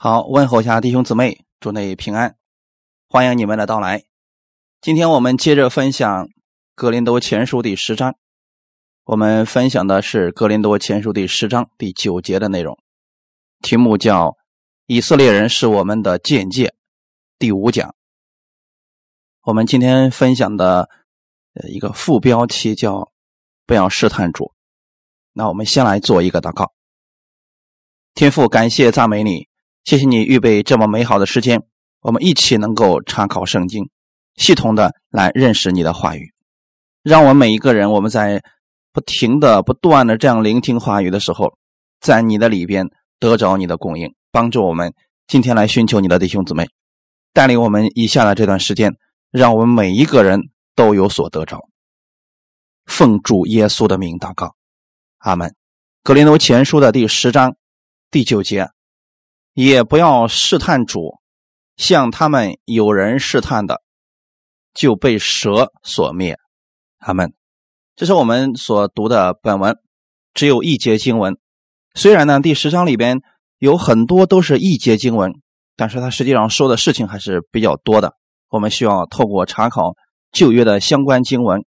好，问候一下弟兄姊妹，祝内平安，欢迎你们的到来。今天我们接着分享《格林多前书》第十章，我们分享的是《格林多前书》第十章第九节的内容，题目叫“以色列人是我们的见解”，第五讲。我们今天分享的呃一个副标题叫“不要试探主”。那我们先来做一个祷告，天父，感谢赞美你。谢谢你预备这么美好的时间，我们一起能够查考圣经，系统的来认识你的话语。让我们每一个人，我们在不停的、不断的这样聆听话语的时候，在你的里边得着你的供应，帮助我们今天来寻求你的弟兄姊妹，带领我们以下的这段时间，让我们每一个人都有所得着。奉主耶稣的名祷告，阿门。格林多前书的第十章第九节。也不要试探主，像他们有人试探的，就被蛇所灭。他们，这是我们所读的本文，只有一节经文。虽然呢，第十章里边有很多都是一节经文，但是它实际上说的事情还是比较多的。我们需要透过查考旧约的相关经文，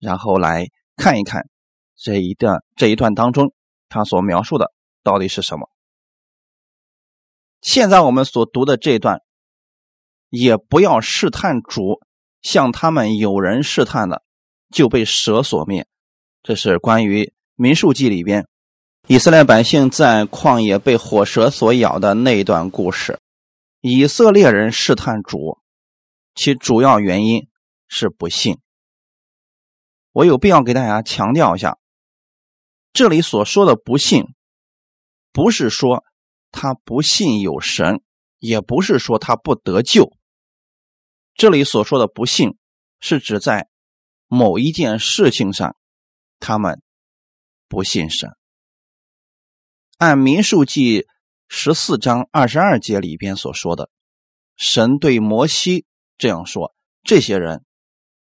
然后来看一看这一段这一段当中他所描述的到底是什么。现在我们所读的这段，也不要试探主，像他们有人试探的，就被蛇所灭。这是关于民数记里边以色列百姓在旷野被火蛇所咬的那一段故事。以色列人试探主，其主要原因是不信。我有必要给大家强调一下，这里所说的不信，不是说。他不信有神，也不是说他不得救。这里所说的不信，是指在某一件事情上，他们不信神。按民数记十四章二十二节里边所说的，神对摩西这样说：“这些人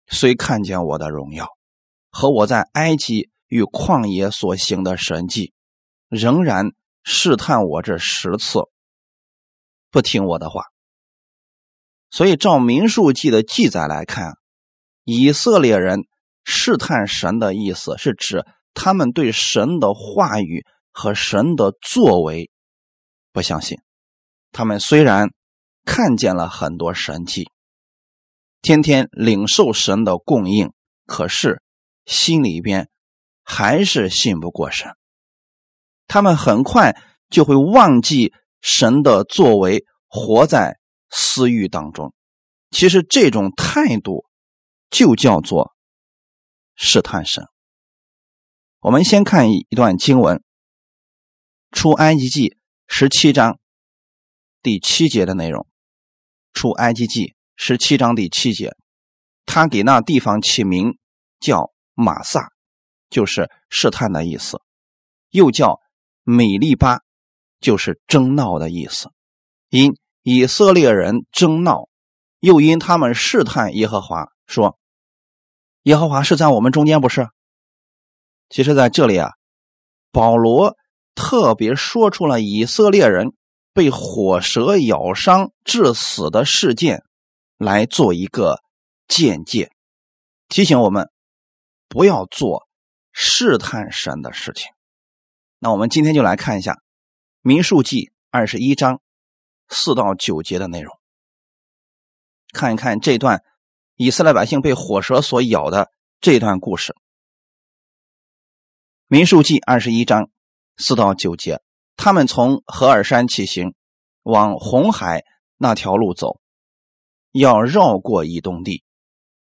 虽看见我的荣耀和我在埃及与旷野所行的神迹，仍然。”试探我这十次，不听我的话。所以照民数记的记载来看，以色列人试探神的意思是指他们对神的话语和神的作为不相信。他们虽然看见了很多神迹，天天领受神的供应，可是心里边还是信不过神。他们很快就会忘记神的作为，活在私欲当中。其实这种态度就叫做试探神。我们先看一段经文，《出埃及记》十七章第七节的内容，《出埃及记》十七章第七节，他给那地方起名叫马萨，就是试探的意思，又叫。米利巴就是争闹的意思，因以色列人争闹，又因他们试探耶和华，说：“耶和华是在我们中间，不是？”其实，在这里啊，保罗特别说出了以色列人被火蛇咬伤致死的事件，来做一个见解，提醒我们不要做试探神的事情。那我们今天就来看一下《民数记》二十一章四到九节的内容，看一看这段以色列百姓被火蛇所咬的这段故事。《民数记》二十一章四到九节，他们从何尔山起行，往红海那条路走，要绕过以东地。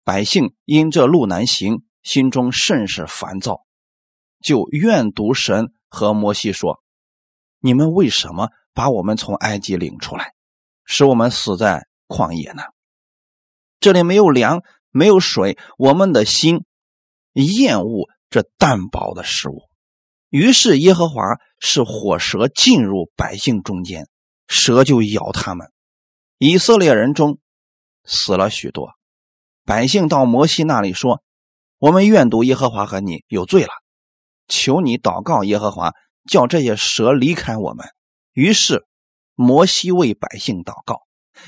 百姓因这路难行，心中甚是烦躁，就怨毒神。和摩西说：“你们为什么把我们从埃及领出来，使我们死在旷野呢？这里没有粮，没有水，我们的心厌恶这淡薄的食物。于是耶和华是火蛇进入百姓中间，蛇就咬他们。以色列人中死了许多。百姓到摩西那里说：我们愿读耶和华和你有罪了。”求你祷告耶和华，叫这些蛇离开我们。于是摩西为百姓祷告。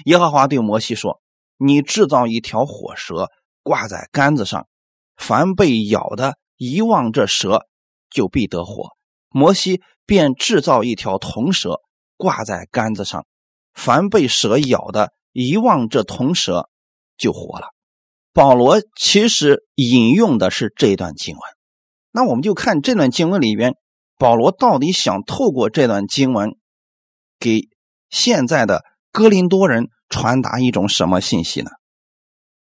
耶和华对摩西说：“你制造一条火蛇，挂在杆子上，凡被咬的，一望这蛇，就必得活。”摩西便制造一条铜蛇，挂在杆子上，凡被蛇咬的，一望这铜蛇，就活了。保罗其实引用的是这段经文，那我们就看这段经文里边，保罗到底想透过这段经文，给现在的哥林多人传达一种什么信息呢？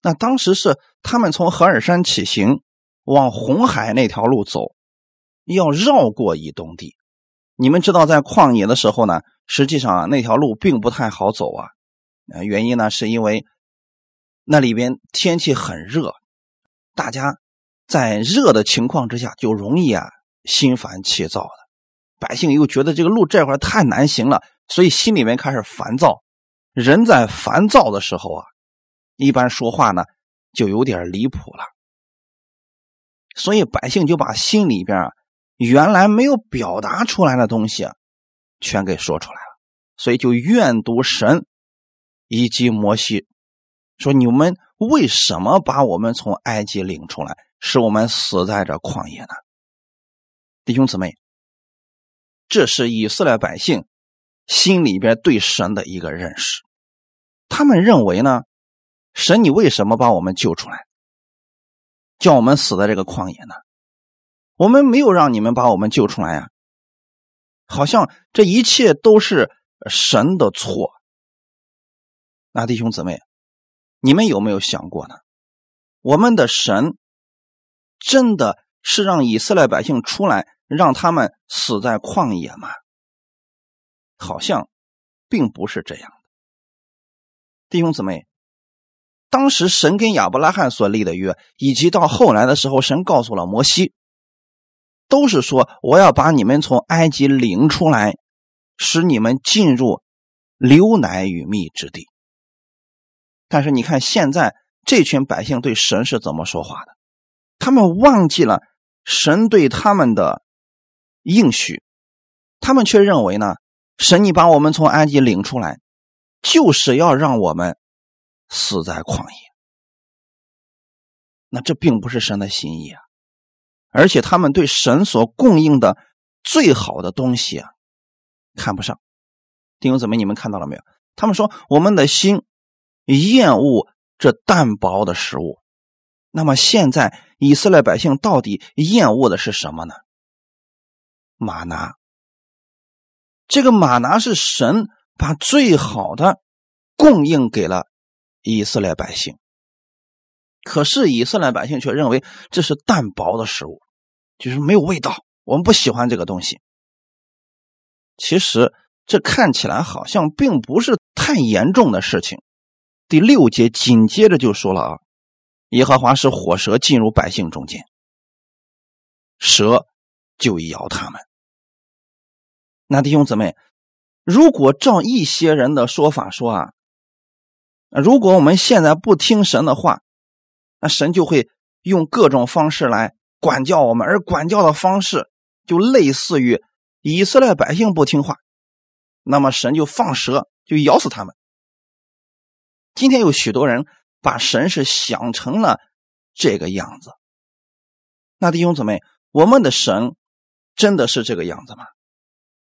那当时是他们从何尔山起行，往红海那条路走，要绕过以东地。你们知道，在旷野的时候呢，实际上啊那条路并不太好走啊。呃，原因呢，是因为。那里边天气很热，大家在热的情况之下就容易啊心烦气躁的。百姓又觉得这个路这块太难行了，所以心里面开始烦躁。人在烦躁的时候啊，一般说话呢就有点离谱了。所以百姓就把心里边啊原来没有表达出来的东西啊全给说出来了，所以就怨毒神以及摩西。说你们为什么把我们从埃及领出来，使我们死在这旷野呢？弟兄姊妹，这是以色列百姓心里边对神的一个认识。他们认为呢，神你为什么把我们救出来，叫我们死在这个旷野呢？我们没有让你们把我们救出来呀，好像这一切都是神的错。那弟兄姊妹。你们有没有想过呢？我们的神真的是让以色列百姓出来，让他们死在旷野吗？好像并不是这样的。弟兄姊妹，当时神跟亚伯拉罕所立的约，以及到后来的时候，神告诉了摩西，都是说我要把你们从埃及领出来，使你们进入流奶与蜜之地。但是你看，现在这群百姓对神是怎么说话的？他们忘记了神对他们的应许，他们却认为呢，神你把我们从埃及领出来，就是要让我们死在旷野。那这并不是神的心意啊！而且他们对神所供应的最好的东西啊，看不上。弟兄姊妹，你们看到了没有？他们说我们的心。厌恶这淡薄的食物，那么现在以色列百姓到底厌恶的是什么呢？马拿。这个马拿是神把最好的供应给了以色列百姓，可是以色列百姓却认为这是淡薄的食物，就是没有味道，我们不喜欢这个东西。其实这看起来好像并不是太严重的事情。第六节紧接着就说了啊，耶和华使火蛇进入百姓中间，蛇就咬他们。那弟兄姊妹，如果照一些人的说法说啊，如果我们现在不听神的话，那神就会用各种方式来管教我们，而管教的方式就类似于以色列百姓不听话，那么神就放蛇就咬死他们。今天有许多人把神是想成了这个样子，那弟兄姊妹，我们的神真的是这个样子吗？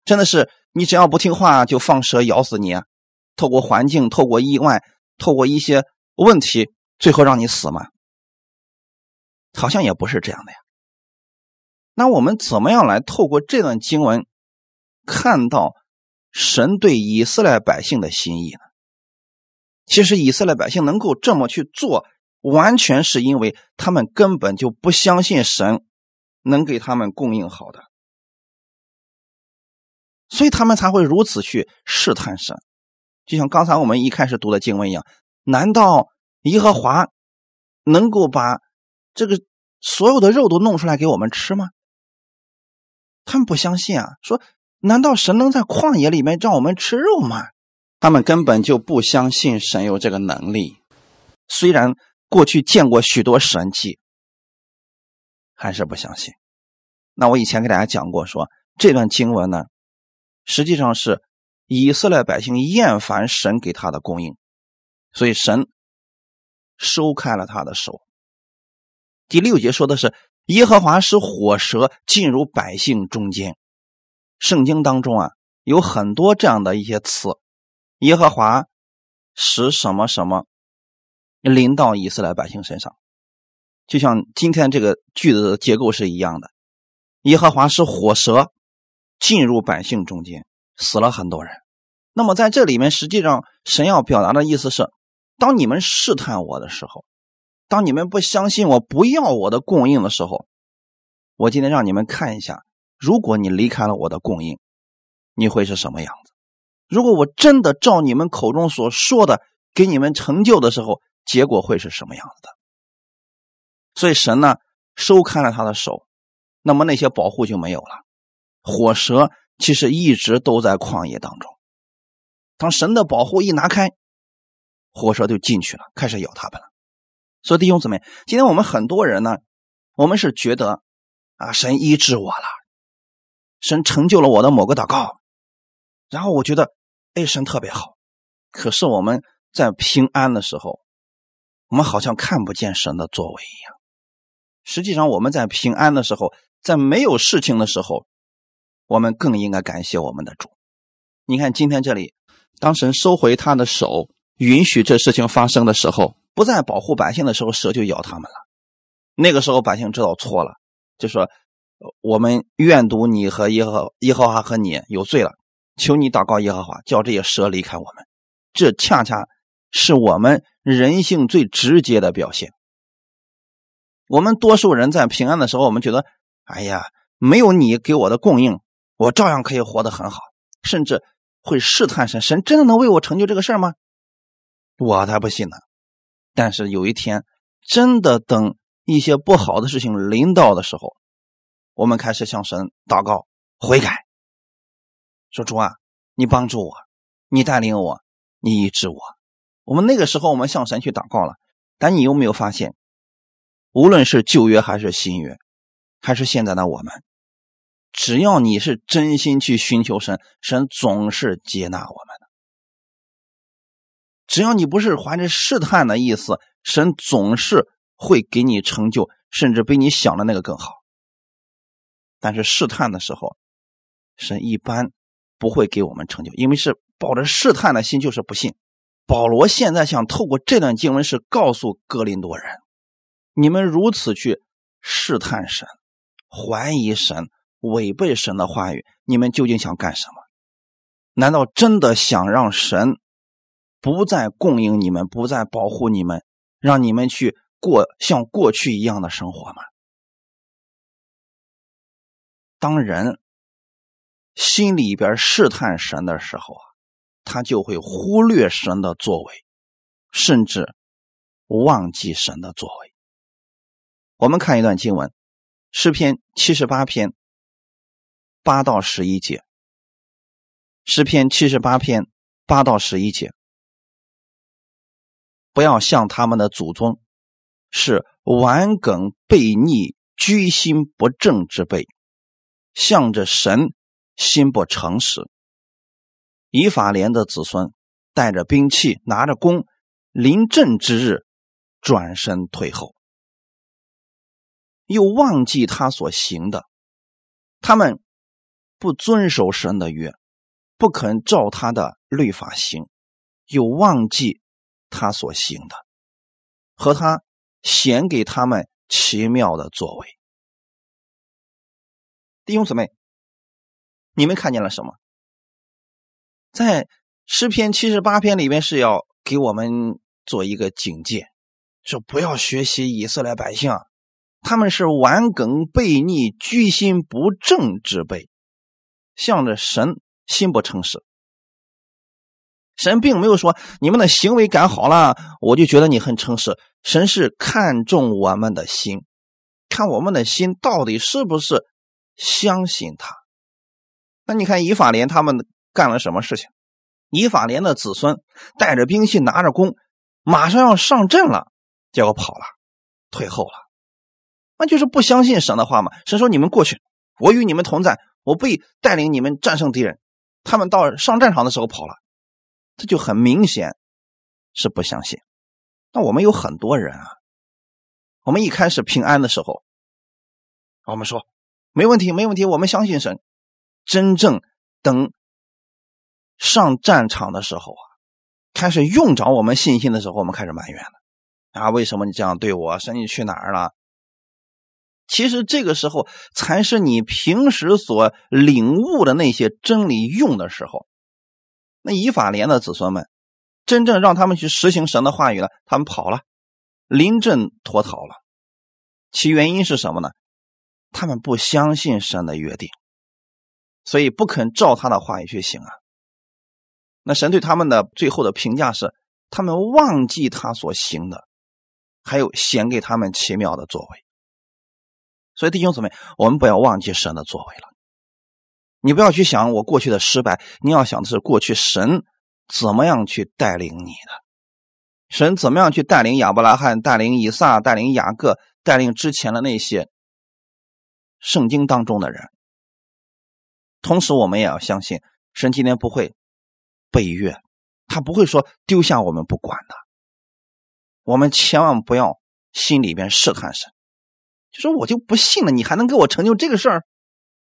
真的是你只要不听话就放蛇咬死你？透过环境、透过意外、透过一些问题，最后让你死吗？好像也不是这样的呀。那我们怎么样来透过这段经文看到神对以色列百姓的心意呢？其实以色列百姓能够这么去做，完全是因为他们根本就不相信神能给他们供应好的，所以他们才会如此去试探神。就像刚才我们一开始读的经文一样，难道耶和华能够把这个所有的肉都弄出来给我们吃吗？他们不相信啊，说难道神能在旷野里面让我们吃肉吗？他们根本就不相信神有这个能力，虽然过去见过许多神迹，还是不相信。那我以前给大家讲过，说这段经文呢，实际上是以色列百姓厌烦神给他的供应，所以神收开了他的手。第六节说的是耶和华使火蛇进入百姓中间。圣经当中啊有很多这样的一些词，耶和华使什么什么临到以色列百姓身上，就像今天这个句子的结构是一样的。耶和华使火蛇进入百姓中间，死了很多人。那么在这里面，实际上神要表达的意思是：当你们试探我的时候，当你们不相信我、不要我的供应的时候，我今天让你们看一下，如果你离开了我的供应，你会是什么样子？如果我真的照你们口中所说的给你们成就的时候，结果会是什么样子的？所以神呢，收开了他的手。那么那些保护就没有了。火蛇其实一直都在旷野当中，当神的保护一拿开，火蛇就进去了，开始咬他们了。所以弟兄姊妹，今天我们很多人呢，我们是觉得啊，神医治我了，神成就了我的某个祷告，然后我觉得哎，神特别好。可是我们在平安的时候，我们好像看不见神的作为一样。实际上我们在平安的时候。在没有事情的时候，我们更应该感谢我们的主。你看，今天这里，当神收回他的手，允许这事情发生的时候，不再保护百姓的时候，蛇就咬他们了。那个时候，百姓知道错了，就说：“我们愿赌你和耶和耶和华和你有罪了，求你祷告耶和华，叫这些蛇离开我们。”这恰恰是我们人性最直接的表现。我们多数人在平安的时候，我们觉得。哎呀，没有你给我的供应，我照样可以活得很好，甚至会试探神。神真的能为我成就这个事儿吗？我才不信呢。但是有一天，真的等一些不好的事情临到的时候，我们开始向神祷告悔改，说主啊，你帮助我，你带领我，你医治我。我们那个时候，我们向神去祷告了。但你有没有发现，无论是旧约还是新约？还是现在的我们，只要你是真心去寻求神，神总是接纳我们的。只要你不是怀着试探的意思，神总是会给你成就，甚至比你想的那个更好。但是试探的时候，神一般不会给我们成就，因为是抱着试探的心，就是不信。保罗现在想透过这段经文是告诉哥林多人：你们如此去试探神。怀疑神、违背神的话语，你们究竟想干什么？难道真的想让神不再供应你们、不再保护你们，让你们去过像过去一样的生活吗？当人心里边试探神的时候啊，他就会忽略神的作为，甚至忘记神的作为。我们看一段经文。诗篇七十八篇八到十一节。诗篇七十八篇八到十一节。不要像他们的祖宗，是顽梗悖逆、居心不正之辈，向着神心不诚实。以法莲的子孙带着兵器，拿着弓，临阵之日，转身退后。又忘记他所行的，他们不遵守神的约，不肯照他的律法行，又忘记他所行的，和他显给他们奇妙的作为。弟兄姊妹，你们看见了什么？在诗篇七十八篇里面是要给我们做一个警戒，说不要学习以色列百姓。他们是顽梗悖逆、居心不正之辈，向着神心不诚实。神并没有说你们的行为改好了，我就觉得你很诚实。神是看重我们的心，看我们的心到底是不是相信他。那你看以法莲他们干了什么事情？以法莲的子孙带着兵器，拿着弓，马上要上阵了，结果跑了，退后了。那就是不相信神的话嘛？神说：“你们过去，我与你们同在，我必带领你们战胜敌人。”他们到上战场的时候跑了，这就很明显是不相信。那我们有很多人啊，我们一开始平安的时候，我们说没问题，没问题，我们相信神。真正等上战场的时候啊，开始用着我们信心的时候，我们开始埋怨了啊！为什么你这样对我？神你去哪儿了？其实这个时候才是你平时所领悟的那些真理用的时候。那以法莲的子孙们，真正让他们去实行神的话语了，他们跑了，临阵脱逃了。其原因是什么呢？他们不相信神的约定，所以不肯照他的话语去行啊。那神对他们的最后的评价是：他们忘记他所行的，还有显给他们奇妙的作为。所以弟兄姊妹，我们不要忘记神的作为了。你不要去想我过去的失败，你要想的是过去神怎么样去带领你的，神怎么样去带领亚伯拉罕、带领以撒、带领雅各、带领之前的那些圣经当中的人。同时，我们也要相信神今天不会背约，他不会说丢下我们不管的。我们千万不要心里边试探神。就说我就不信了，你还能给我成就这个事儿？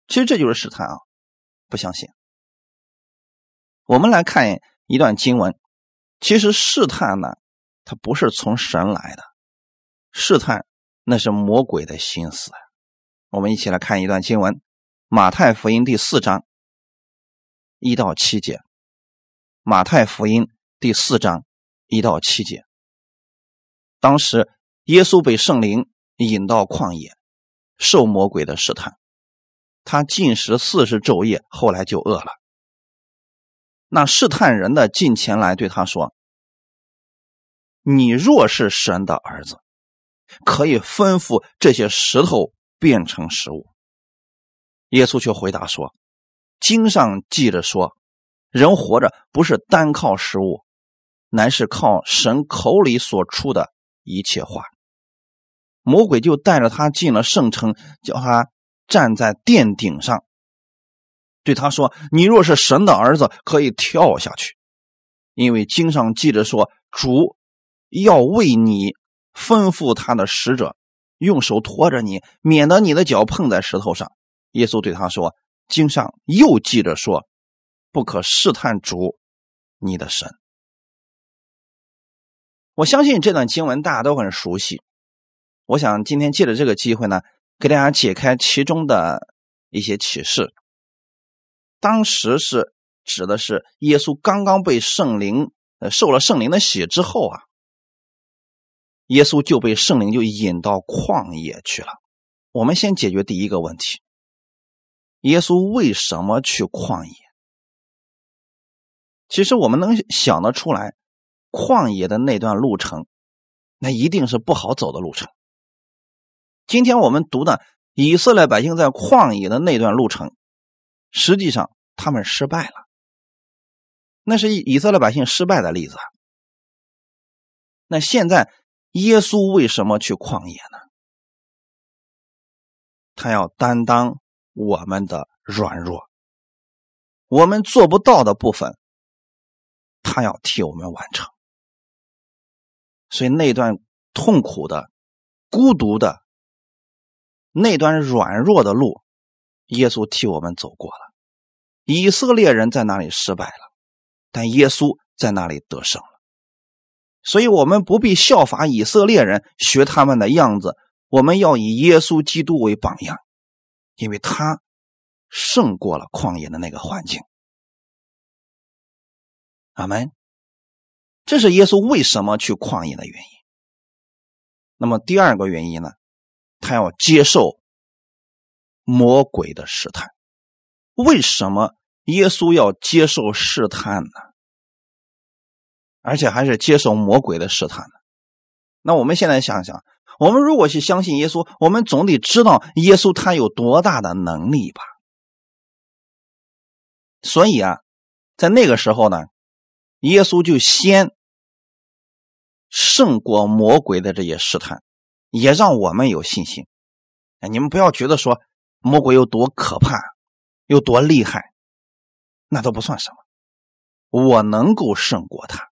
其实这就是试探啊，不相信。我们来看一段经文，其实试探呢，它不是从神来的，试探那是魔鬼的心思。我们一起来看一段经文，《马太福音》第四章一到七节，《马太福音》第四章一到七节。当时耶稣被圣灵。引到旷野，受魔鬼的试探，他进食四十昼夜，后来就饿了。那试探人的近前来对他说：“你若是神的儿子，可以吩咐这些石头变成食物。”耶稣却回答说：“经上记着说，人活着不是单靠食物，乃是靠神口里所出的一切话。”魔鬼就带着他进了圣城，叫他站在殿顶上，对他说：“你若是神的儿子，可以跳下去，因为经上记着说，主要为你吩咐他的使者，用手托着你，免得你的脚碰在石头上。”耶稣对他说：“经上又记着说，不可试探主你的神。”我相信这段经文大家都很熟悉。我想今天借着这个机会呢，给大家解开其中的一些启示。当时是指的是耶稣刚刚被圣灵呃受了圣灵的洗之后啊，耶稣就被圣灵就引到旷野去了。我们先解决第一个问题：耶稣为什么去旷野？其实我们能想得出来，旷野的那段路程，那一定是不好走的路程。今天我们读的以色列百姓在旷野的那段路程，实际上他们失败了。那是以色列百姓失败的例子。那现在耶稣为什么去旷野呢？他要担当我们的软弱，我们做不到的部分，他要替我们完成。所以那段痛苦的、孤独的。那段软弱的路，耶稣替我们走过了。以色列人在那里失败了，但耶稣在那里得胜了。所以，我们不必效法以色列人，学他们的样子。我们要以耶稣基督为榜样，因为他胜过了旷野的那个环境。阿门。这是耶稣为什么去旷野的原因。那么，第二个原因呢？他要接受魔鬼的试探，为什么耶稣要接受试探呢？而且还是接受魔鬼的试探呢？那我们现在想想，我们如果去相信耶稣，我们总得知道耶稣他有多大的能力吧？所以啊，在那个时候呢，耶稣就先胜过魔鬼的这些试探。也让我们有信心。哎，你们不要觉得说魔鬼有多可怕，有多厉害。那都不算什么。我能够胜过他，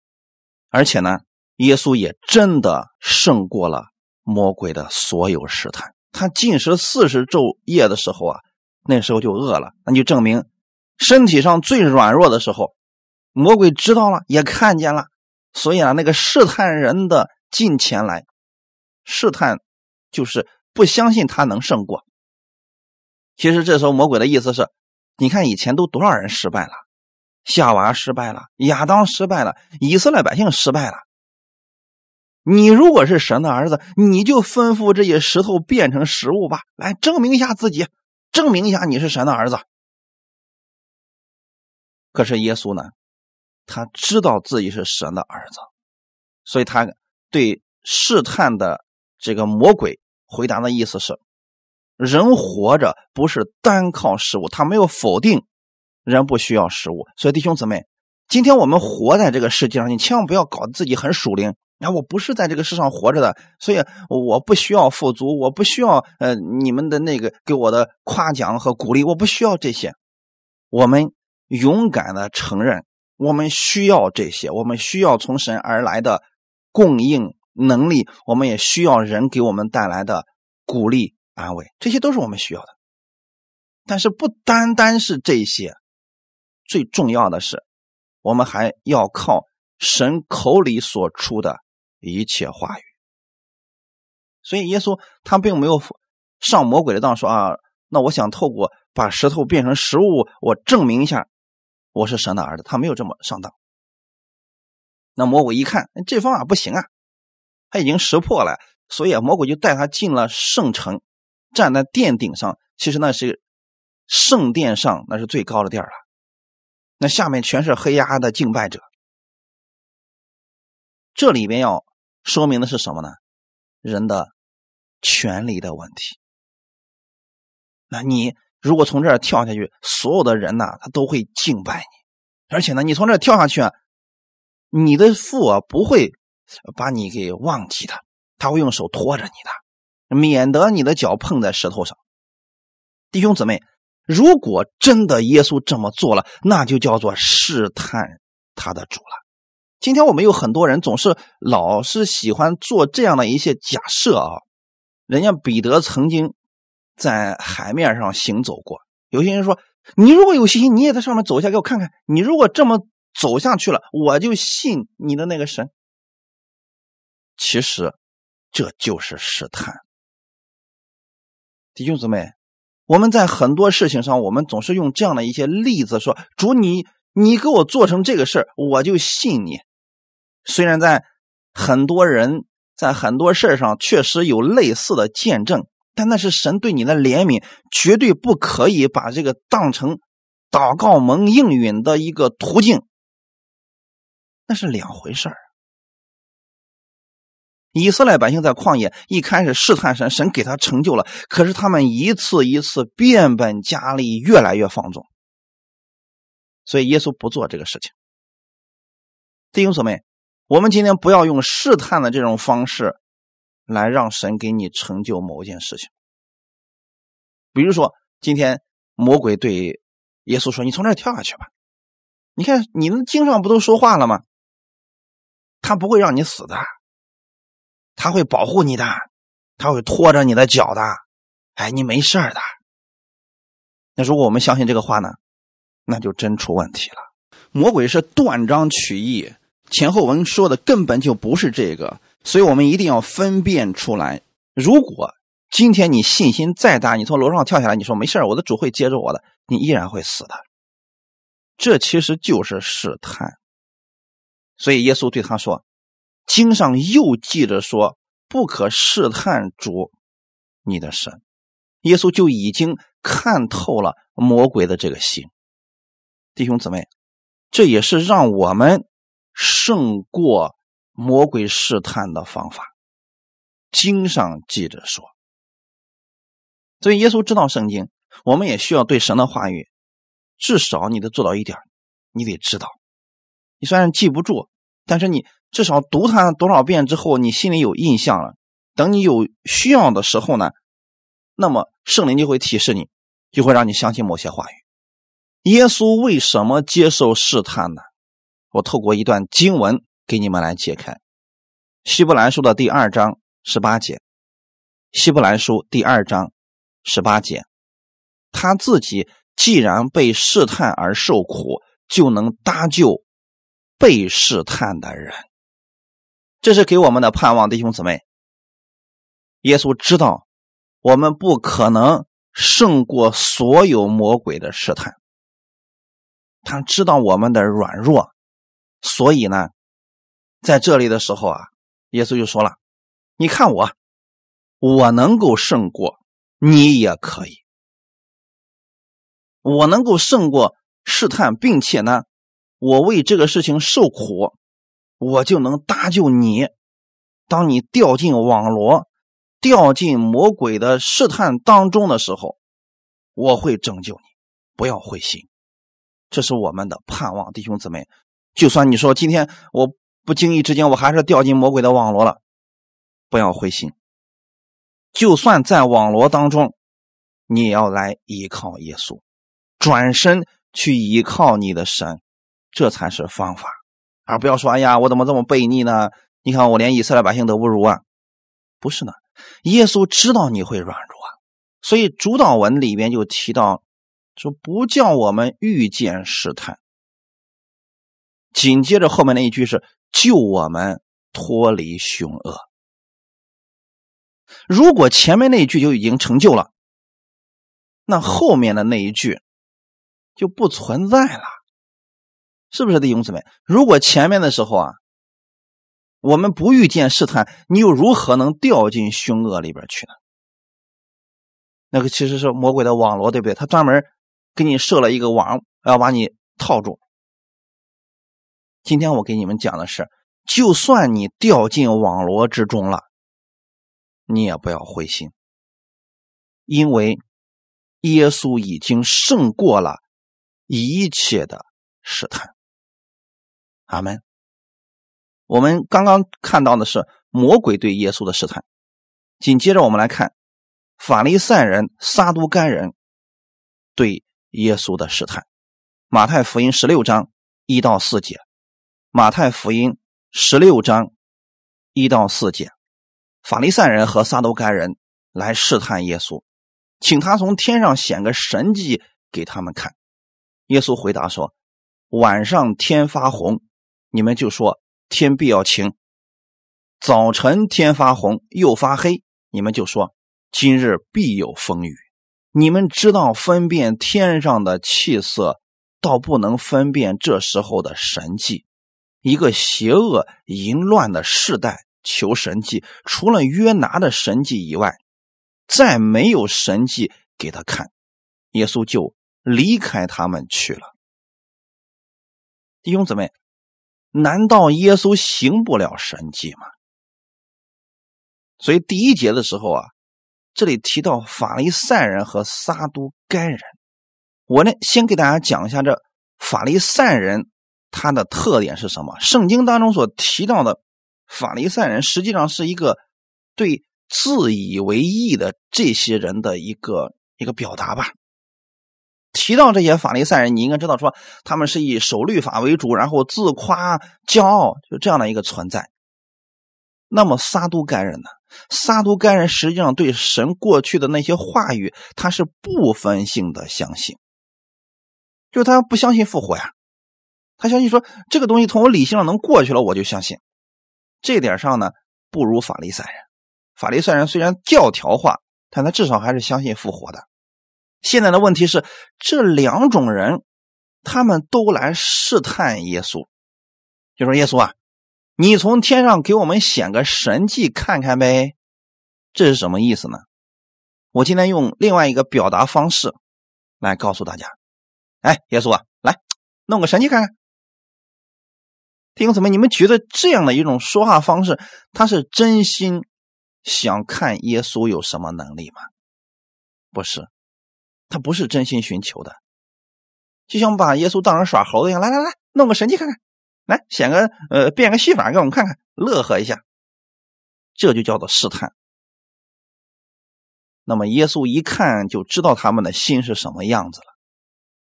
而且呢，耶稣也真的胜过了魔鬼的所有试探。他进食四十昼夜的时候啊，那时候就饿了，那就证明身体上最软弱的时候，魔鬼知道了，也看见了，所以啊，那个试探人的近前来试探，就是不相信他能胜过。其实这时候魔鬼的意思是，你看以前都多少人失败了，夏娃失败了，亚当失败了，以色列百姓失败了。你如果是神的儿子，你就吩咐这些石头变成食物吧，来证明一下自己，证明一下你是神的儿子。可是耶稣呢，他知道自己是神的儿子，所以他对试探的这个魔鬼回答的意思是：人活着不是单靠食物，他没有否定人不需要食物。所以弟兄姊妹，今天我们活在这个世界上，你千万不要搞自己很属灵。啊，我不是在这个世上活着的，所以我不需要富足，我不需要呃你们的那个给我的夸奖和鼓励，我不需要这些。我们勇敢的承认，我们需要这些，我们需要从神而来的供应能力，我们也需要人给我们带来的鼓励安慰，这些都是我们需要的。但是不单单是这些，最重要的是，我们还要靠神口里所出的。一切话语，所以耶稣他并没有上魔鬼的当，说啊，那我想透过把石头变成食物，我证明一下我是神的儿子。他没有这么上当。那魔鬼一看这方法不行啊，他已经识破了，所以啊魔鬼就带他进了圣城，站在殿顶上。其实那是圣殿上，那是最高的地儿了。那下面全是黑压压的敬拜者。这里边要。说明的是什么呢？人的权利的问题。那你如果从这儿跳下去，所有的人呢，他都会敬拜你，而且呢，你从这儿跳下去，你的父啊不会把你给忘记的，他会用手托着你的，免得你的脚碰在石头上。弟兄姊妹，如果真的耶稣这么做了，那就叫做试探他的主了。今天我们有很多人总是老是喜欢做这样的一些假设啊，人家彼得曾经在海面上行走过。有些人说：“你如果有信心，你也在上面走一下，给我看看。你如果这么走下去了，我就信你的那个神。”其实这就是试探，弟兄姊妹，我们在很多事情上，我们总是用这样的一些例子说：“主，你你给我做成这个事我就信你。”虽然在很多人在很多事上确实有类似的见证，但那是神对你的怜悯，绝对不可以把这个当成祷告蒙应允的一个途径，那是两回事儿。以色列百姓在旷野一开始试探神，神给他成就了，可是他们一次一次变本加厉，越来越放纵，所以耶稣不做这个事情。弟兄姊妹。我们今天不要用试探的这种方式来让神给你成就某一件事情。比如说，今天魔鬼对耶稣说：“你从这跳下去吧。”你看，你的经上不都说话了吗？他不会让你死的，他会保护你的，他会拖着你的脚的。哎，你没事的。那如果我们相信这个话呢，那就真出问题了。魔鬼是断章取义。前后文说的根本就不是这个，所以我们一定要分辨出来。如果今天你信心再大，你从楼上跳下来，你说没事我的主会接着我的，你依然会死的。这其实就是试探。所以耶稣对他说：“经上又记着说，不可试探主你的神。”耶稣就已经看透了魔鬼的这个心。弟兄姊妹，这也是让我们。胜过魔鬼试探的方法，经上记着说。所以耶稣知道圣经，我们也需要对神的话语，至少你得做到一点，你得知道。你虽然记不住，但是你至少读它多少遍之后，你心里有印象了。等你有需要的时候呢，那么圣灵就会提示你，就会让你相信某些话语。耶稣为什么接受试探呢？我透过一段经文给你们来解开。希伯来书的第二章十八节，希伯来书第二章十八节，他自己既然被试探而受苦，就能搭救被试探的人。这是给我们的盼望，弟兄姊妹。耶稣知道我们不可能胜过所有魔鬼的试探，他知道我们的软弱，所以呢，在这里的时候啊。耶稣就说了：“你看我，我能够胜过你，也可以。我能够胜过试探，并且呢，我为这个事情受苦，我就能搭救你。当你掉进网罗、掉进魔鬼的试探当中的时候，我会拯救你。不要灰心，这是我们的盼望，弟兄姊妹。就算你说今天我。”不经意之间，我还是掉进魔鬼的网络了。不要灰心，就算在网络当中，你也要来依靠耶稣，转身去依靠你的神，这才是方法。而不要说：“哎呀，我怎么这么悖逆呢？你看我连以色列百姓都不如啊！”不是呢，耶稣知道你会软弱，所以主导文里边就提到说：“不叫我们遇见试探。”紧接着后面那一句是。救我们脱离凶恶。如果前面那一句就已经成就了，那后面的那一句就不存在了，是不是弟兄姊妹？如果前面的时候啊，我们不遇见试探，你又如何能掉进凶恶里边去呢？那个其实是魔鬼的网络，对不对？他专门给你设了一个网，要把你套住。今天我给你们讲的是，就算你掉进网络之中了，你也不要灰心，因为耶稣已经胜过了一切的试探。阿门。我们刚刚看到的是魔鬼对耶稣的试探，紧接着我们来看法利赛人、撒都该人对耶稣的试探。马太福音十六章一到四节。马太福音十六章一到四节，法利赛人和撒都该人来试探耶稣，请他从天上显个神迹给他们看。耶稣回答说：“晚上天发红，你们就说天必要晴；早晨天发红又发黑，你们就说今日必有风雨。你们知道分辨天上的气色，倒不能分辨这时候的神迹。”一个邪恶淫乱的世代求神迹，除了约拿的神迹以外，再没有神迹给他看。耶稣就离开他们去了。弟兄姊妹，难道耶稣行不了神迹吗？所以第一节的时候啊，这里提到法利赛人和撒都该人，我呢先给大家讲一下这法利赛人。他的特点是什么？圣经当中所提到的法利赛人，实际上是一个对自以为意的这些人的一个一个表达吧。提到这些法利赛人，你应该知道，说他们是以守律法为主，然后自夸骄傲，就这样的一个存在。那么撒都该人呢？撒都该人实际上对神过去的那些话语，他是部分性的相信，就他不相信复活呀。他相信说这个东西从我理性上能过去了，我就相信。这点上呢，不如法利赛人。法利赛人虽然教条化，但他至少还是相信复活的。现在的问题是，这两种人，他们都来试探耶稣，就说：“耶稣啊，你从天上给我们显个神迹看看呗。”这是什么意思呢？我今天用另外一个表达方式来告诉大家：“哎，耶稣啊，来弄个神迹看看。”弟兄姊妹，你们觉得这样的一种说话方式，他是真心想看耶稣有什么能力吗？不是，他不是真心寻求的，就像把耶稣当成耍猴子一样，来来来，弄个神迹看看，来显个呃变个戏法给我们看看，乐呵一下，这就叫做试探。那么耶稣一看就知道他们的心是什么样子了，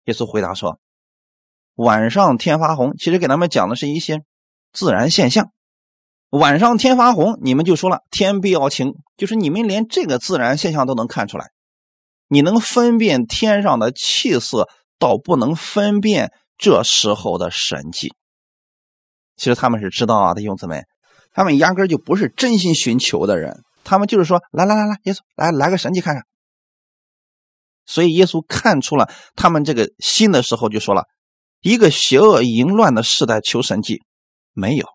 耶稣回答说：“晚上天发红，其实给他们讲的是一些自然现象。晚上天发红，你们就说了天必要晴，就是你们连这个自然现象都能看出来。你能分辨天上的气色，倒不能分辨这时候的神迹。其实他们是知道啊，弟兄姊妹，他们压根就不是真心寻求的人，他们就是说，来来来来，耶稣来来个神迹看看。”所以耶稣看出了他们这个心的时候，就说了：“一个邪恶淫乱的时代求神迹，没有，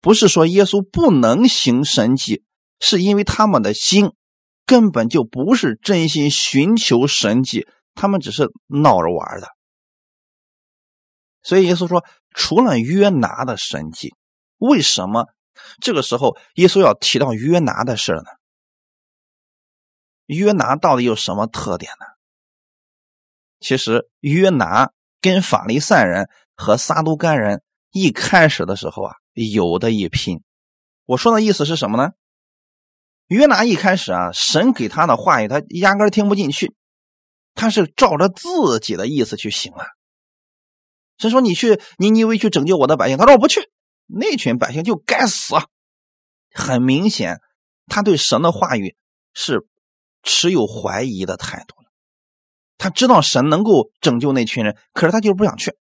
不是说耶稣不能行神迹，是因为他们的心根本就不是真心寻求神迹，他们只是闹着玩的。所以耶稣说，除了约拿的神迹，为什么这个时候耶稣要提到约拿的事呢？约拿到底有什么特点呢？其实约拿跟法利赛人和撒都干人一开始的时候啊，有的一拼。我说的意思是什么呢？约拿一开始啊，神给他的话语他压根听不进去，他是照着自己的意思去行啊。神说：“你去尼尼微去拯救我的百姓。”他说：“我不去，那群百姓就该死。”很明显，他对神的话语是持有怀疑的态度。他知道神能够拯救那群人，可是他就是不想去。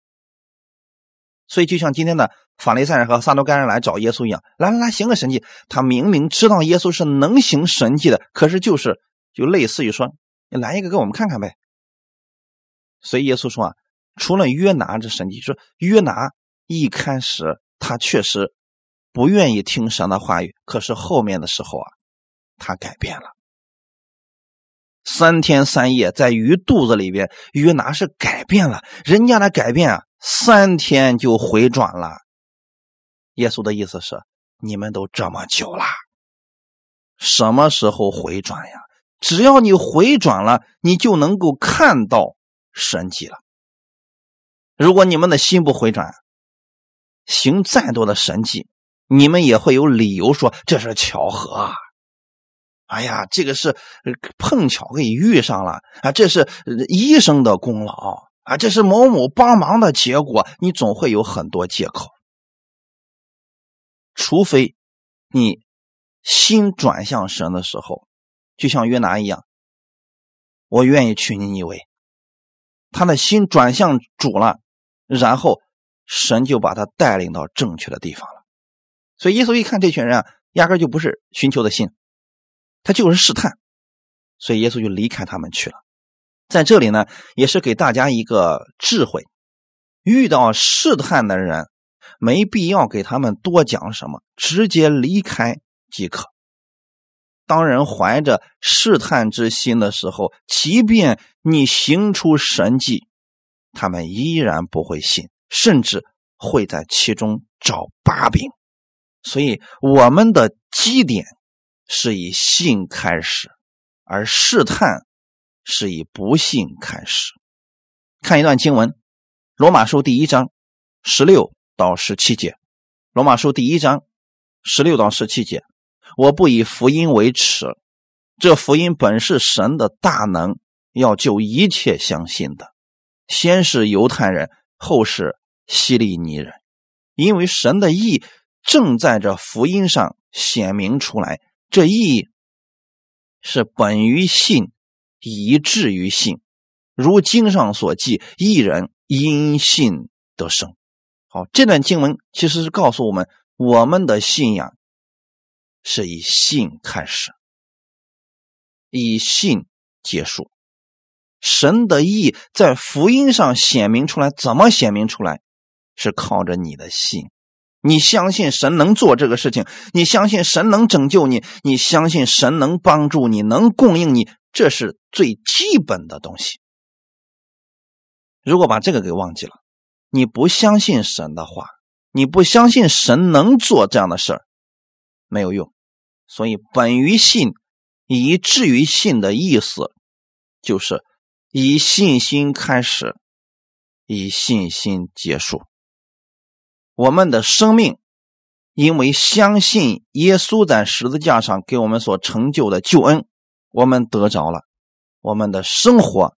所以，就像今天的法利赛人和撒都该人来找耶稣一样，来来来，行个神迹。他明明知道耶稣是能行神迹的，可是就是就类似于说，你来一个给我们看看呗。所以耶稣说啊，除了约拿这神迹，说约拿一开始他确实不愿意听神的话语，可是后面的时候啊，他改变了。三天三夜在鱼肚子里边，鱼哪是改变了，人家的改变啊，三天就回转了。耶稣的意思是，你们都这么久了，什么时候回转呀？只要你回转了，你就能够看到神迹了。如果你们的心不回转，行再多的神迹，你们也会有理由说这是巧合。啊。哎呀，这个是碰巧给遇上了啊！这是医生的功劳啊！这是某某帮忙的结果，你总会有很多借口。除非你心转向神的时候，就像约拿一样，我愿意去尼尼微，他的心转向主了，然后神就把他带领到正确的地方了。所以耶稣一看这群人啊，压根就不是寻求的心。他就是试探，所以耶稣就离开他们去了。在这里呢，也是给大家一个智慧：遇到试探的人，没必要给他们多讲什么，直接离开即可。当人怀着试探之心的时候，即便你行出神迹，他们依然不会信，甚至会在其中找把柄。所以，我们的基点。是以信开始，而试探是以不信开始。看一段经文，《罗马书》第一章十六到十七节，《罗马书》第一章十六到十七节。我不以福音为耻，这福音本是神的大能，要救一切相信的，先是犹太人，后是希利尼人，因为神的意正在这福音上显明出来。这意义是本于信，以至于信，如经上所记，一人因信得生。好，这段经文其实是告诉我们，我们的信仰是以信开始，以信结束。神的意在福音上显明出来，怎么显明出来？是靠着你的信。你相信神能做这个事情，你相信神能拯救你，你相信神能帮助你，能供应你，这是最基本的东西。如果把这个给忘记了，你不相信神的话，你不相信神能做这样的事儿，没有用。所以，本于信，以至于信的意思，就是以信心开始，以信心结束。我们的生命，因为相信耶稣在十字架上给我们所成就的救恩，我们得着了；我们的生活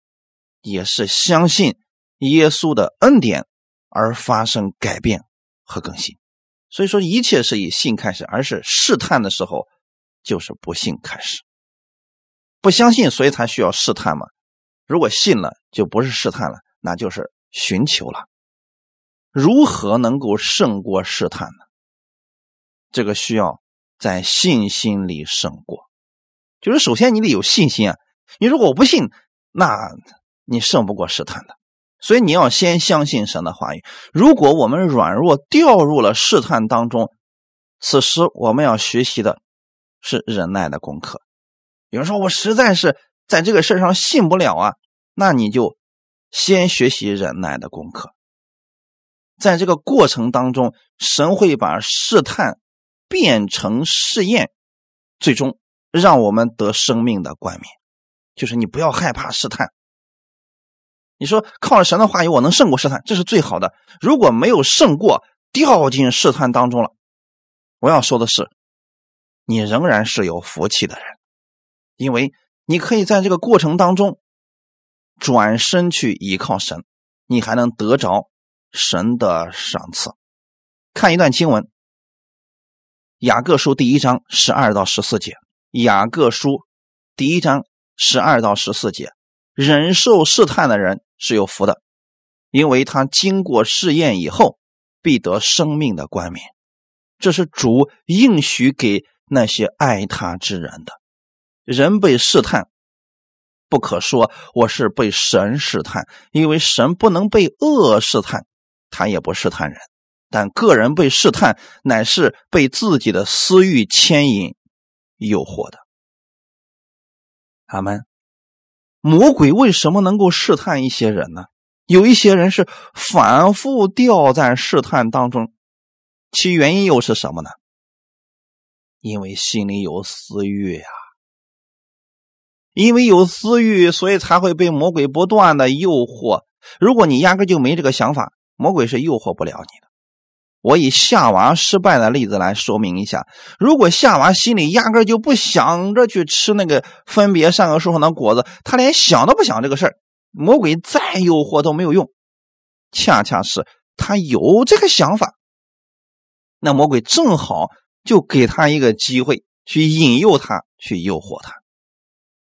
也是相信耶稣的恩典而发生改变和更新。所以说，一切是以信开始，而是试探的时候就是不信开始。不相信，所以才需要试探嘛。如果信了，就不是试探了，那就是寻求了。如何能够胜过试探呢？这个需要在信心里胜过。就是首先你得有信心啊！你如果我不信，那你胜不过试探的。所以你要先相信神的话语。如果我们软弱掉入了试探当中，此时我们要学习的是忍耐的功课。有人说我实在是在这个事上信不了啊，那你就先学习忍耐的功课。在这个过程当中，神会把试探变成试验，最终让我们得生命的冠冕。就是你不要害怕试探。你说靠着神的话语，我能胜过试探，这是最好的。如果没有胜过，掉进试探当中了，我要说的是，你仍然是有福气的人，因为你可以在这个过程当中转身去依靠神，你还能得着神的赏赐。看一段经文，《雅各书》第一章十二到十四节，《雅各书》第一章十二到十四节，忍受试探的人。是有福的，因为他经过试验以后，必得生命的冠冕。这是主应许给那些爱他之人的。人被试探，不可说我是被神试探，因为神不能被恶试探，他也不试探人。但个人被试探，乃是被自己的私欲牵引、诱惑的。阿门。魔鬼为什么能够试探一些人呢？有一些人是反复掉在试探当中，其原因又是什么呢？因为心里有私欲呀，因为有私欲，所以才会被魔鬼不断的诱惑。如果你压根就没这个想法，魔鬼是诱惑不了你的。我以夏娃失败的例子来说明一下：如果夏娃心里压根就不想着去吃那个分别善恶树上的果子，他连想都不想这个事儿，魔鬼再诱惑都没有用。恰恰是他有这个想法，那魔鬼正好就给他一个机会去引诱他，去诱惑他。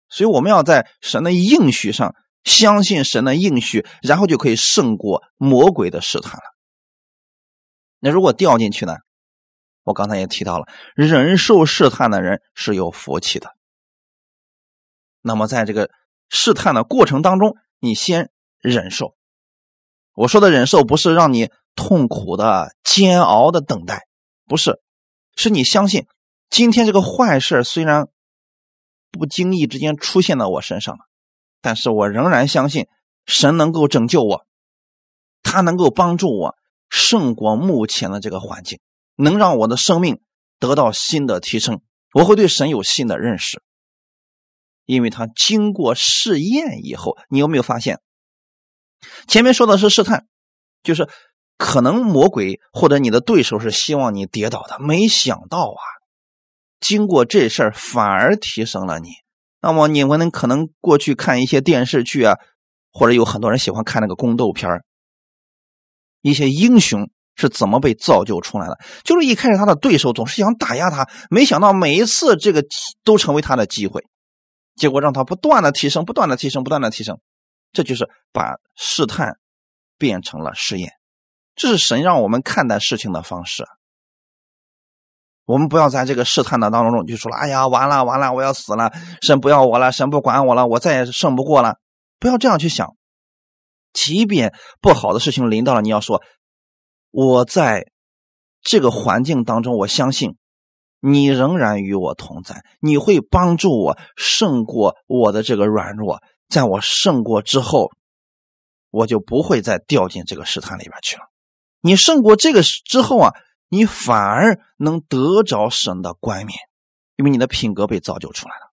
所以我们要在神的应许上相信神的应许，然后就可以胜过魔鬼的试探了。那如果掉进去呢？我刚才也提到了，忍受试探的人是有福气的。那么在这个试探的过程当中，你先忍受。我说的忍受不是让你痛苦的、煎熬的等待，不是，是你相信今天这个坏事虽然不经意之间出现在我身上了，但是我仍然相信神能够拯救我，他能够帮助我。胜过目前的这个环境，能让我的生命得到新的提升。我会对神有新的认识，因为他经过试验以后，你有没有发现？前面说的是试探，就是可能魔鬼或者你的对手是希望你跌倒的，没想到啊，经过这事儿反而提升了你。那么你们可能过去看一些电视剧啊，或者有很多人喜欢看那个宫斗片。一些英雄是怎么被造就出来的？就是一开始他的对手总是想打压他，没想到每一次这个都成为他的机会，结果让他不断的提升，不断的提升，不断的提升。这就是把试探变成了试验，这是神让我们看待事情的方式。我们不要在这个试探的当中就说了：“哎呀，完了完了，我要死了，神不要我了，神不管我了，我再也胜不过了。”不要这样去想。即便不好的事情临到了，你要说，我在这个环境当中，我相信你仍然与我同在，你会帮助我胜过我的这个软弱。在我胜过之后，我就不会再掉进这个试探里边去了。你胜过这个之后啊，你反而能得着神的冠冕，因为你的品格被造就出来了。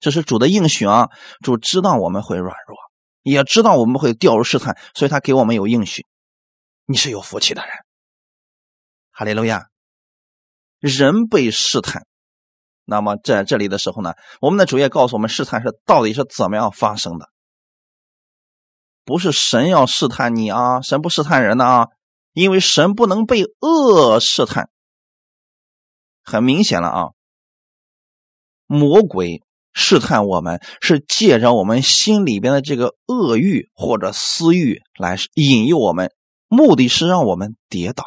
这是主的应许啊，主知道我们会软弱。也知道我们会掉入试探，所以他给我们有应许。你是有福气的人，哈利路亚。人被试探，那么在这里的时候呢，我们的主页告诉我们试探是到底是怎么样发生的。不是神要试探你啊，神不试探人的啊，因为神不能被恶试探。很明显了啊，魔鬼试探我们是借着我们心里边的这个恶欲或者私欲来引诱我们，目的是让我们跌倒。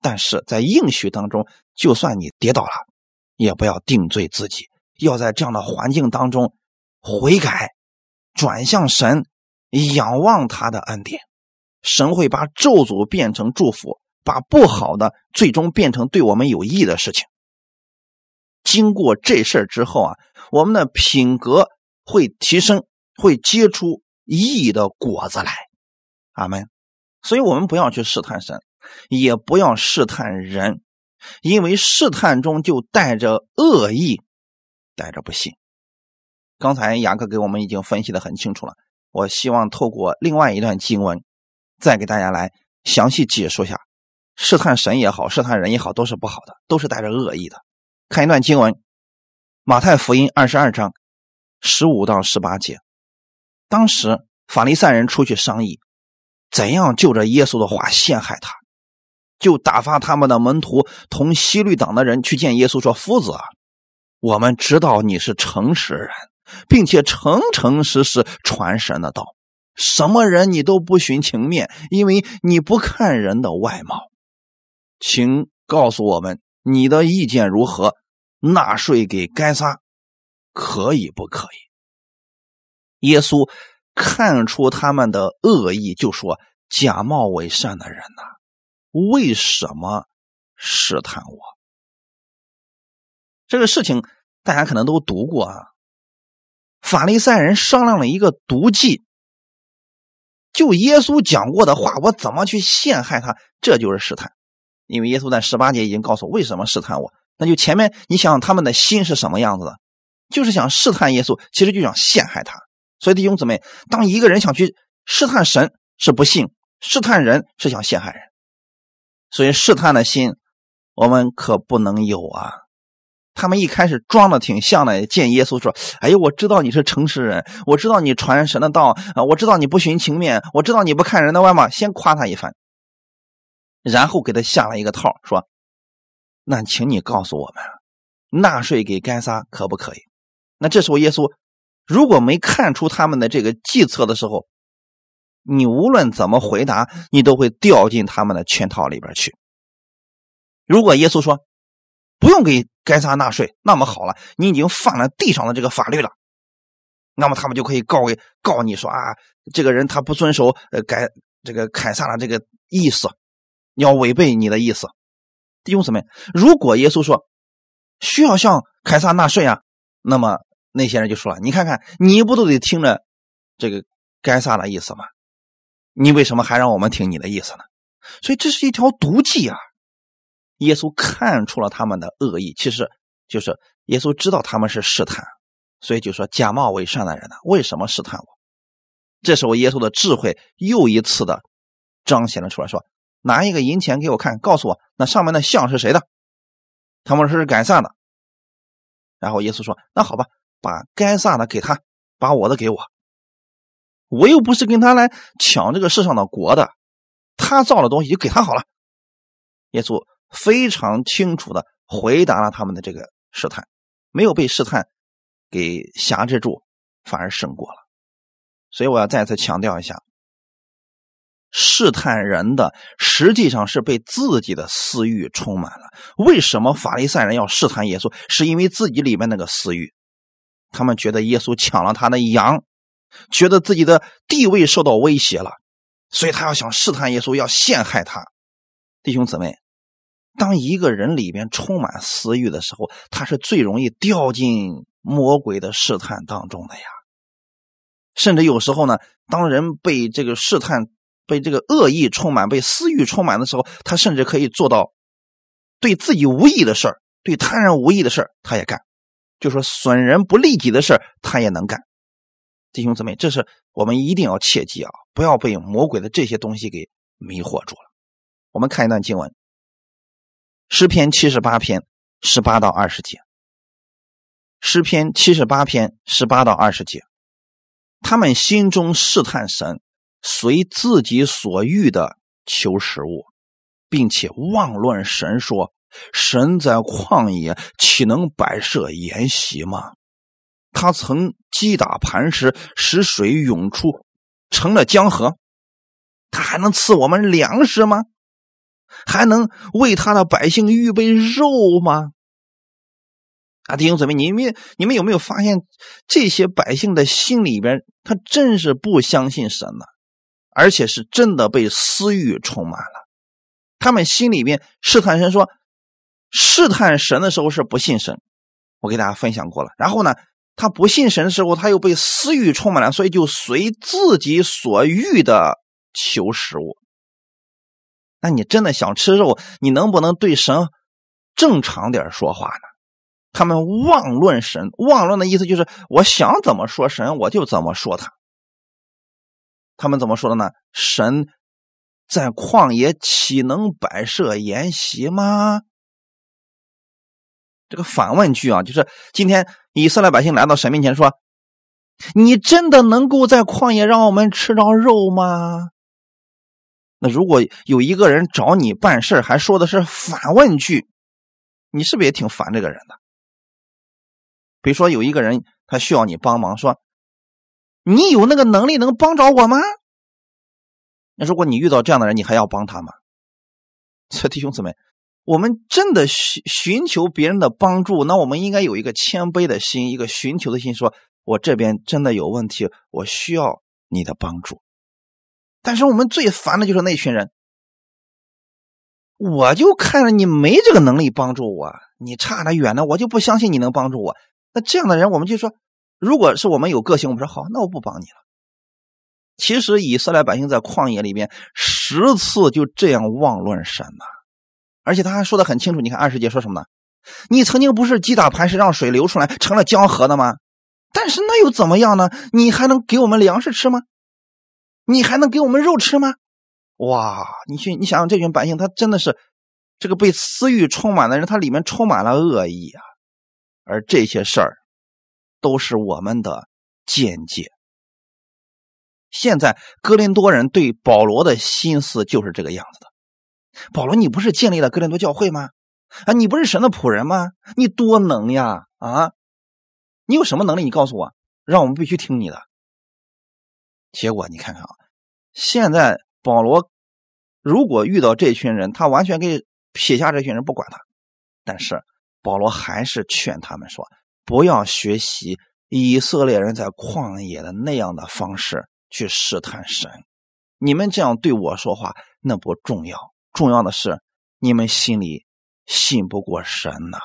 但是在应许当中，就算你跌倒了，也不要定罪自己，要在这样的环境当中悔改，转向神，仰望他的恩典，神会把咒诅变成祝福。把不好的最终变成对我们有益的事情。经过这事儿之后啊，我们的品格会提升，会结出义的果子来。阿门。所以，我们不要去试探神，也不要试探人，因为试探中就带着恶意，带着不信。刚才雅各给我们已经分析的很清楚了，我希望透过另外一段经文，再给大家来详细解说下。试探神也好，试探人也好，都是不好的，都是带着恶意的。看一段经文，《马太福音》二十二章十五到十八节。当时法利赛人出去商议，怎样就着耶稣的话陷害他，就打发他们的门徒同西律党的人去见耶稣，说：“夫子啊，我们知道你是诚实人，并且诚诚实实传神的道，什么人你都不徇情面，因为你不看人的外貌。”请告诉我们你的意见如何？纳税给该撒，可以不可以？耶稣看出他们的恶意，就说：“假冒伪善的人呐，为什么试探我？”这个事情大家可能都读过啊。法利赛人商量了一个毒计，就耶稣讲过的话，我怎么去陷害他？这就是试探。因为耶稣在十八节已经告诉我为什么试探我，那就前面你想想他们的心是什么样子的，就是想试探耶稣，其实就想陷害他。所以弟兄姊妹，当一个人想去试探神是不信，试探人是想陷害人，所以试探的心我们可不能有啊。他们一开始装的挺像的，见耶稣说：“哎呦，我知道你是诚实人，我知道你传神的道啊，我知道你不徇情面，我知道你不看人的外貌。”先夸他一番。然后给他下了一个套，说：“那请你告诉我们，纳税给该撒可不可以？”那这时候耶稣如果没看出他们的这个计策的时候，你无论怎么回答，你都会掉进他们的圈套里边去。如果耶稣说不用给该撒纳税，那么好了，你已经犯了地上的这个法律了，那么他们就可以告给告你说啊，这个人他不遵守呃该这个凯撒的这个意思。要违背你的意思，弟兄姊妹，如果耶稣说需要向凯撒纳税啊，那么那些人就说了：“你看看，你不都得听着这个该撒的意思吗？你为什么还让我们听你的意思呢？”所以这是一条毒计啊！耶稣看出了他们的恶意，其实就是耶稣知道他们是试探，所以就说假冒伪善的人呢，为什么试探我？这时候耶稣的智慧又一次的彰显了出来，说。拿一个银钱给我看，告诉我那上面的像是谁的？他们说是该撒的。然后耶稣说：“那好吧，把该撒的给他，把我的给我。我又不是跟他来抢这个世上的国的，他造的东西就给他好了。”耶稣非常清楚的回答了他们的这个试探，没有被试探给辖制住，反而胜过了。所以我要再次强调一下。试探人的实际上是被自己的私欲充满了。为什么法利赛人要试探耶稣？是因为自己里面那个私欲，他们觉得耶稣抢了他的羊，觉得自己的地位受到威胁了，所以他要想试探耶稣，要陷害他。弟兄姊妹，当一个人里边充满私欲的时候，他是最容易掉进魔鬼的试探当中的呀。甚至有时候呢，当人被这个试探。被这个恶意充满、被私欲充满的时候，他甚至可以做到对自己无益的事儿、对他人无益的事儿，他也干。就说损人不利己的事儿，他也能干。弟兄姊妹，这是我们一定要切记啊，不要被魔鬼的这些东西给迷惑住了。我们看一段经文，《诗篇》七十八篇十八到二十节，《诗篇》七十八篇十八到二十节。他们心中试探神，随自己所欲的求食物，并且妄论神说：“神在旷野岂能摆设筵席吗？他曾击打磐石，使水涌出，成了江河。他还能赐我们粮食吗？还能为他的百姓预备肉吗？”啊，弟兄姊妹，你们你们有没有发现，这些百姓的心里边，他真是不相信神呢，而且是真的被私欲充满了。他们心里边试探神说，试探神的时候是不信神，我给大家分享过了。然后呢，他不信神的时候，他又被私欲充满了，所以就随自己所欲的求食物。那你真的想吃肉，你能不能对神正常点说话呢？他们妄论神，妄论的意思就是我想怎么说神，我就怎么说他。他们怎么说的呢？神在旷野岂能摆设筵席吗？这个反问句啊，就是今天以色列百姓来到神面前说：“你真的能够在旷野让我们吃着肉吗？”那如果有一个人找你办事还说的是反问句，你是不是也挺烦这个人的？比如说有一个人他需要你帮忙，说你有那个能力能帮着我吗？那如果你遇到这样的人，你还要帮他吗？所以弟兄姊妹，我们真的寻寻求别人的帮助，那我们应该有一个谦卑的心，一个寻求的心，说我这边真的有问题，我需要你的帮助。但是我们最烦的就是那群人，我就看着你没这个能力帮助我，你差得远呢，我就不相信你能帮助我。那这样的人，我们就说，如果是我们有个性，我们说好，那我不帮你了。其实以色列百姓在旷野里边十次就这样妄论神呐，而且他还说的很清楚。你看二师姐说什么呢？你曾经不是击打磐石让水流出来成了江河的吗？但是那又怎么样呢？你还能给我们粮食吃吗？你还能给我们肉吃吗？哇！你去，你想想这群百姓，他真的是这个被私欲充满的人，他里面充满了恶意啊。而这些事儿，都是我们的见解。现在哥林多人对保罗的心思就是这个样子的。保罗，你不是建立了哥林多教会吗？啊，你不是神的仆人吗？你多能呀！啊，你有什么能力？你告诉我，让我们必须听你的。结果你看看啊，现在保罗如果遇到这群人，他完全可以撇下这群人不管他，但是。保罗还是劝他们说：“不要学习以色列人在旷野的那样的方式去试探神。你们这样对我说话，那不重要，重要的是你们心里信不过神呐。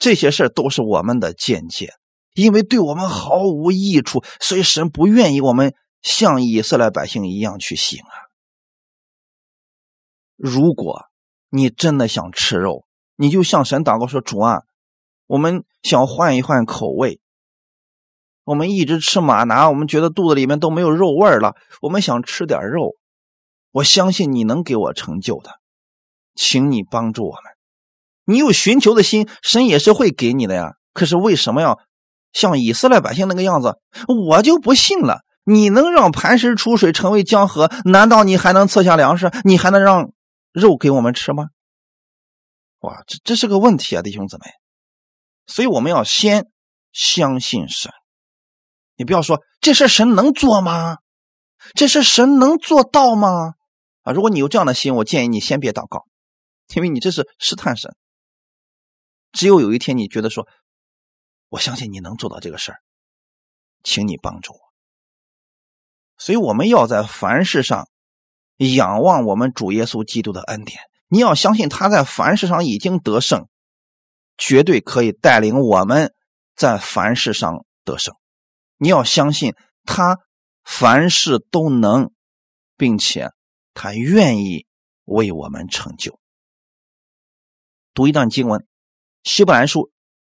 这些事都是我们的见解，因为对我们毫无益处，所以神不愿意我们像以色列百姓一样去行啊。如果你真的想吃肉，你就向神祷告说：“主啊，我们想换一换口味。我们一直吃马拿，我们觉得肚子里面都没有肉味了。我们想吃点肉。我相信你能给我成就的，请你帮助我们。你有寻求的心，神也是会给你的呀。可是为什么要像以色列百姓那个样子？我就不信了。你能让磐石出水成为江河？难道你还能赐下粮食？你还能让肉给我们吃吗？”哇，这这是个问题啊，弟兄姊妹，所以我们要先相信神。你不要说这事神能做吗？这事神能做到吗？啊，如果你有这样的心，我建议你先别祷告，因为你这是试探神。只有有一天你觉得说，我相信你能做到这个事儿，请你帮助我。所以我们要在凡事上仰望我们主耶稣基督的恩典。你要相信他在凡事上已经得胜，绝对可以带领我们在凡事上得胜。你要相信他凡事都能，并且他愿意为我们成就。读一段经文，《希伯来书》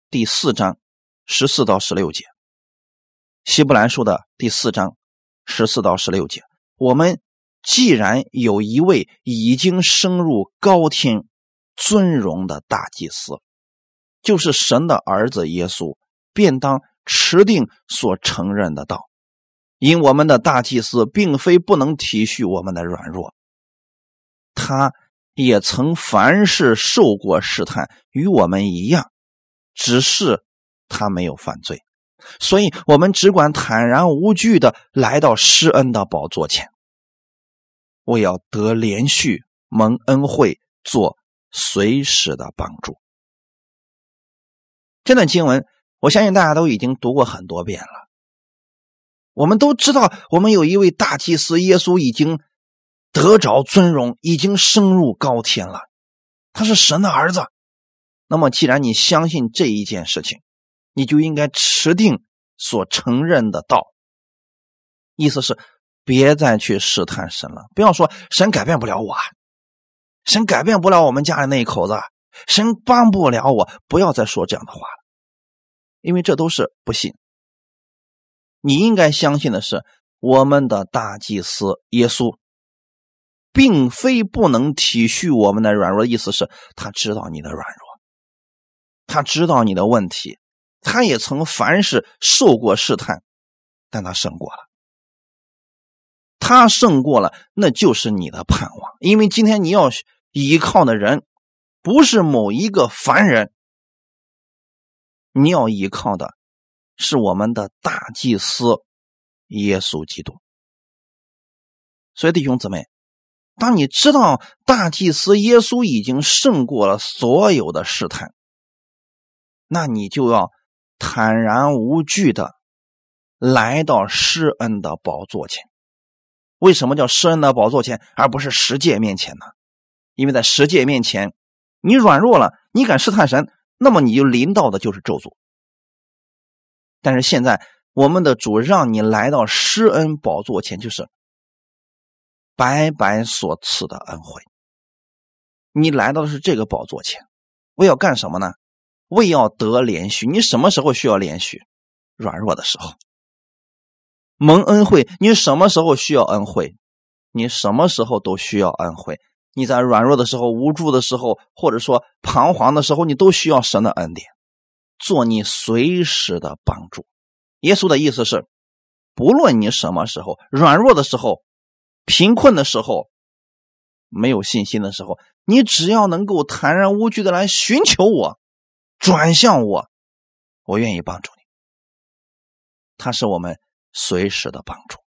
第四章十四到十六节，《希伯来书》的第四章十四到十六节，我们。既然有一位已经升入高天尊荣的大祭司，就是神的儿子耶稣，便当持定所承认的道。因我们的大祭司并非不能体恤我们的软弱，他也曾凡事受过试探，与我们一样，只是他没有犯罪，所以我们只管坦然无惧的来到施恩的宝座前，我要得连续蒙恩惠，做随时的帮助。这段经文，我相信大家都已经读过很多遍了。我们都知道，我们有一位大祭司耶稣已经得着尊荣，已经升入高天了。他是神的儿子。那么，既然你相信这一件事情，你就应该持定所承认的道。意思是，别再去试探神了。不要说神改变不了我，神改变不了我们家里那一口子，神帮不了我。不要再说这样的话了，因为这都是不信。你应该相信的是，我们的大祭司耶稣，并非不能体恤我们的软弱。意思是，他知道你的软弱，他知道你的问题，他也曾凡事受过试探，但他胜过了。他胜过了，那就是你的盼望。因为今天你要依靠的人，不是某一个凡人，你要依靠的。是我们的大祭司耶稣基督，所以弟兄姊妹，当你知道大祭司耶稣已经胜过了所有的试探，那你就要坦然无惧的来到施恩的宝座前。为什么叫施恩的宝座前，而不是十诫面前呢？因为在十诫面前，你软弱了，你敢试探神，那么你就临到的就是咒诅。但是现在，我们的主让你来到施恩宝座前，就是白白所赐的恩惠。你来到的是这个宝座前，我要干什么呢？为要得连续。你什么时候需要连续？软弱的时候。蒙恩惠，你什么时候需要恩惠？你什么时候都需要恩惠。你在软弱的时候、无助的时候，或者说彷徨的时候，你都需要神的恩典。做你随时的帮助。耶稣的意思是，不论你什么时候软弱的时候、贫困的时候、没有信心的时候，你只要能够坦然无惧的来寻求我、转向我，我愿意帮助你。他是我们随时的帮助。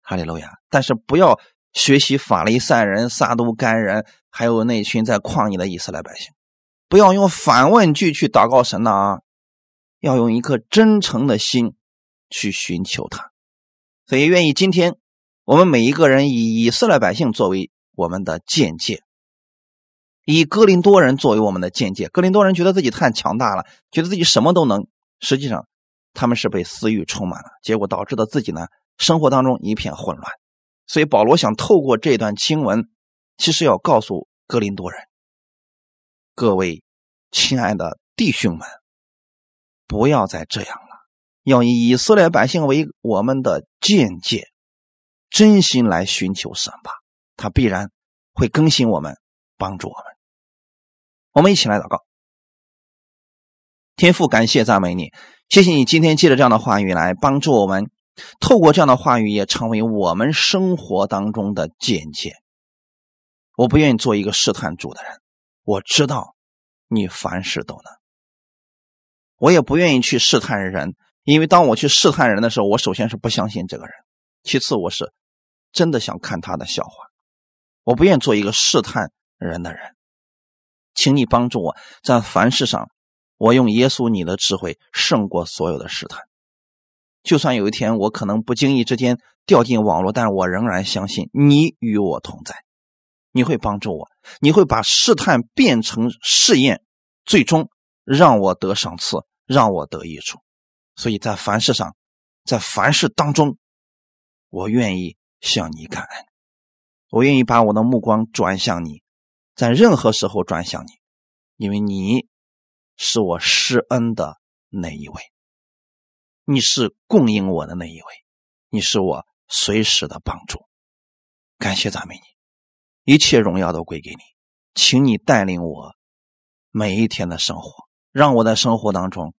哈利路亚！但是不要学习法利赛人、撒都该人，还有那群在旷野的以色列百姓。不要用反问句去祷告神呐，啊，要用一颗真诚的心去寻求他。所以，愿意今天我们每一个人以以色列百姓作为我们的见解，以哥林多人作为我们的见解。哥林多人觉得自己太强大了，觉得自己什么都能，实际上他们是被私欲充满了，结果导致的自己呢生活当中一片混乱。所以，保罗想透过这段经文，其实要告诉哥林多人。各位亲爱的弟兄们，不要再这样了，要以以色列百姓为我们的见解，真心来寻求神吧，他必然会更新我们，帮助我们。我们一起来祷告，天父，感谢赞美你，谢谢你今天借着这样的话语来帮助我们，透过这样的话语也成为我们生活当中的见解。我不愿意做一个试探主的人。我知道，你凡事都能。我也不愿意去试探人，因为当我去试探人的时候，我首先是不相信这个人，其次我是真的想看他的笑话。我不愿做一个试探人的人，请你帮助我在凡事上，我用耶稣你的智慧胜过所有的试探。就算有一天我可能不经意之间掉进网络，但我仍然相信你与我同在。你会帮助我，你会把试探变成试验，最终让我得赏赐，让我得益处。所以在凡事上，在凡事当中，我愿意向你感恩，我愿意把我的目光转向你，在任何时候转向你，因为你是我施恩的那一位，你是供应我的那一位，你是我随时的帮助。感谢赞美你。一切荣耀都归给你，请你带领我每一天的生活，让我在生活当中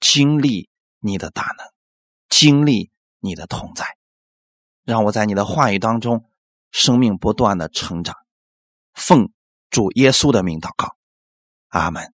经历你的大能，经历你的同在，让我在你的话语当中，生命不断的成长。奉主耶稣的名祷告，阿门。